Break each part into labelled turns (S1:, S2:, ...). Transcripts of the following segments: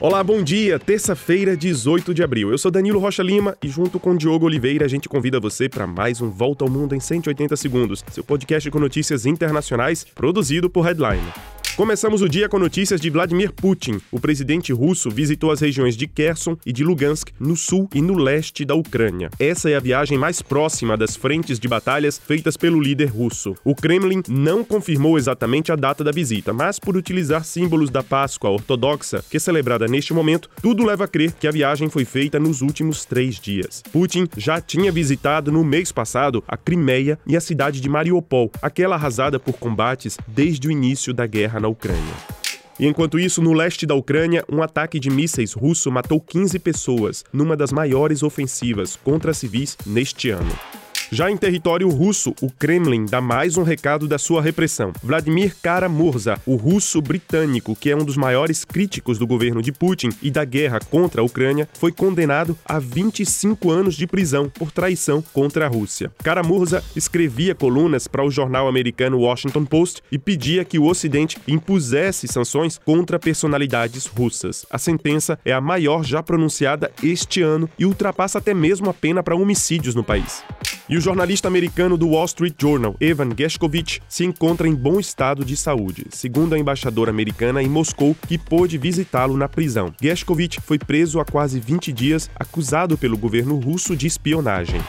S1: Olá, bom dia. Terça-feira, 18 de abril. Eu sou Danilo Rocha Lima e junto com Diogo Oliveira a gente convida você para mais um Volta ao Mundo em 180 segundos, seu podcast com notícias internacionais produzido por Headline. Começamos o dia com notícias de Vladimir Putin. O presidente russo visitou as regiões de Kherson e de Lugansk, no sul e no leste da Ucrânia. Essa é a viagem mais próxima das frentes de batalhas feitas pelo líder russo. O Kremlin não confirmou exatamente a data da visita, mas por utilizar símbolos da Páscoa ortodoxa, que é celebrada neste momento, tudo leva a crer que a viagem foi feita nos últimos três dias. Putin já tinha visitado no mês passado a Crimeia e a cidade de Mariupol, aquela arrasada por combates desde o início da guerra na Ucrânia. E enquanto isso, no leste da Ucrânia, um ataque de mísseis russo matou 15 pessoas, numa das maiores ofensivas contra civis neste ano. Já em território russo, o Kremlin dá mais um recado da sua repressão. Vladimir Kara-Murza, o russo britânico, que é um dos maiores críticos do governo de Putin e da guerra contra a Ucrânia, foi condenado a 25 anos de prisão por traição contra a Rússia. Kara-Murza escrevia colunas para o jornal americano Washington Post e pedia que o Ocidente impusesse sanções contra personalidades russas. A sentença é a maior já pronunciada este ano e ultrapassa até mesmo a pena para homicídios no país. E o jornalista americano do Wall Street Journal, Evan Gershkovich, se encontra em bom estado de saúde, segundo a embaixadora americana em Moscou, que pôde visitá-lo na prisão. Gershkovich foi preso há quase 20 dias, acusado pelo governo russo de espionagem.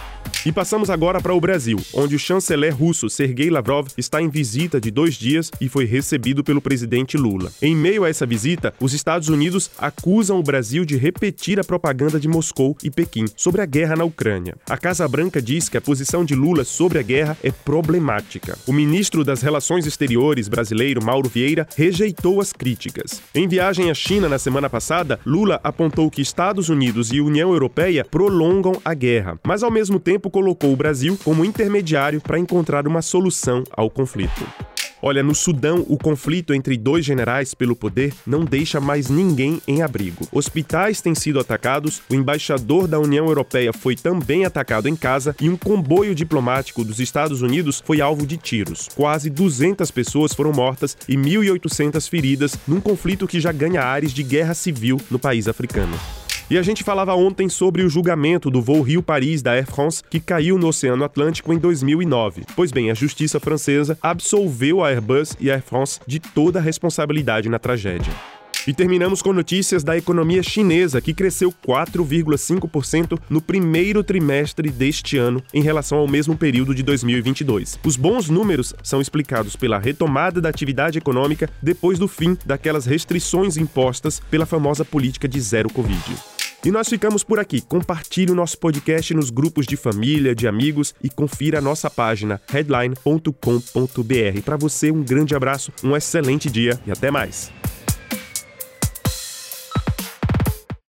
S1: E passamos agora para o Brasil, onde o chanceler russo Sergei Lavrov está em visita de dois dias e foi recebido pelo presidente Lula. Em meio a essa visita, os Estados Unidos acusam o Brasil de repetir a propaganda de Moscou e Pequim sobre a guerra na Ucrânia. A Casa Branca diz que a posição de Lula sobre a guerra é problemática. O ministro das Relações Exteriores brasileiro, Mauro Vieira, rejeitou as críticas. Em viagem à China na semana passada, Lula apontou que Estados Unidos e União Europeia prolongam a guerra, mas ao mesmo tempo colocou o Brasil como intermediário para encontrar uma solução ao conflito. Olha, no Sudão, o conflito entre dois generais pelo poder não deixa mais ninguém em abrigo. Hospitais têm sido atacados, o embaixador da União Europeia foi também atacado em casa e um comboio diplomático dos Estados Unidos foi alvo de tiros. Quase 200 pessoas foram mortas e 1.800 feridas num conflito que já ganha ares de guerra civil no país africano. E a gente falava ontem sobre o julgamento do voo Rio-Paris da Air France que caiu no Oceano Atlântico em 2009. Pois bem, a justiça francesa absolveu a Airbus e a Air France de toda a responsabilidade na tragédia. E terminamos com notícias da economia chinesa, que cresceu 4,5% no primeiro trimestre deste ano em relação ao mesmo período de 2022. Os bons números são explicados pela retomada da atividade econômica depois do fim daquelas restrições impostas pela famosa política de zero Covid. E nós ficamos por aqui. Compartilhe o nosso podcast nos grupos de família, de amigos e confira a nossa página headline.com.br. Para você, um grande abraço, um excelente dia e até mais.